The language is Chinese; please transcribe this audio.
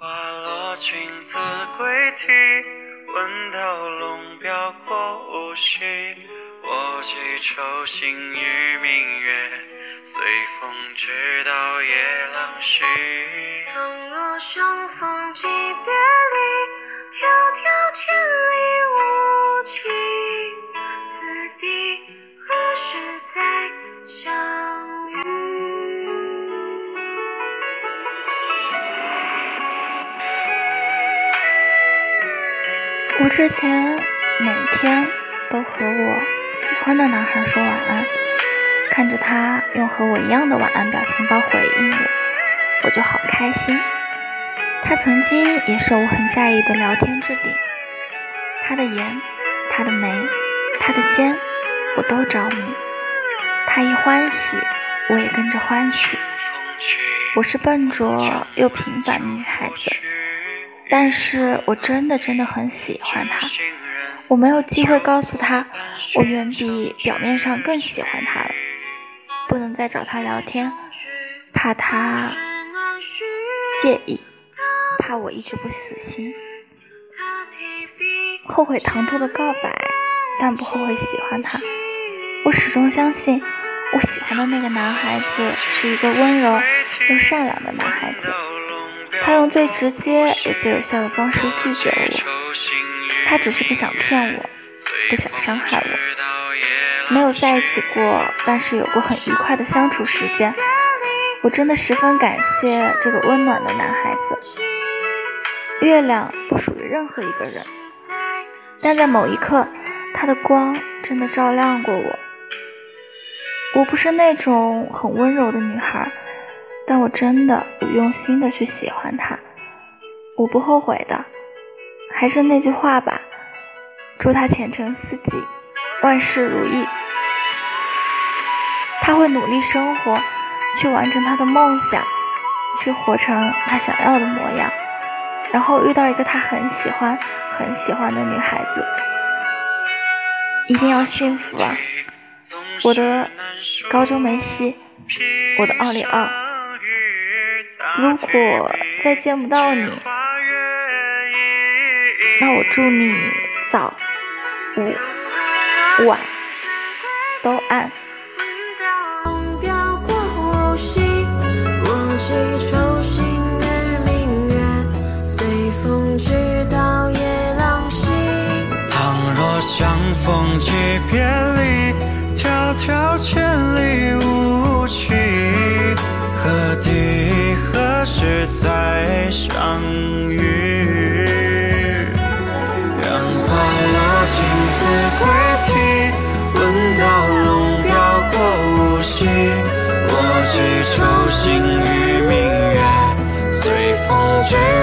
花落君子归啼，闻道龙标过五溪。我寄愁心与明月，随风直到夜郎西。倘若相逢我之前每天都和我喜欢的男孩说晚安，看着他用和我一样的晚安表情包回应我，我就好开心。他曾经也是我很在意的聊天置顶，他的颜，他的眉，他的肩，我都着迷。他一欢喜，我也跟着欢喜。我是笨拙又平凡的女孩子，但是我真的真的很喜欢他。我没有机会告诉他，我远比表面上更喜欢他了。不能再找他聊天，怕他介意，怕我一直不死心。后悔唐突的告白，但不后悔喜欢他。我始终相信，我喜欢的那个男孩子是一个温柔又善良的男孩子。他用最直接也最有效的方式拒绝了我。他只是不想骗我，不想伤害我。没有在一起过，但是有过很愉快的相处时间。我真的十分感谢这个温暖的男孩子。月亮不属于任何一个人，但在某一刻，他的光真的照亮过我。我不是那种很温柔的女孩，但我真的有用心的去喜欢他，我不后悔的。还是那句话吧，祝他前程似锦，万事如意。他会努力生活，去完成他的梦想，去活成他想要的模样，然后遇到一个他很喜欢、很喜欢的女孩子，一定要幸福啊！我的高中梅西，我的奥利奥，如果再见不到你。那我祝你早、午、晚都安。龙标过无锡，我寄愁心与明月，随风直到夜郎西。倘若相逢即别离，迢迢千里无我寄愁心与明月，随风直。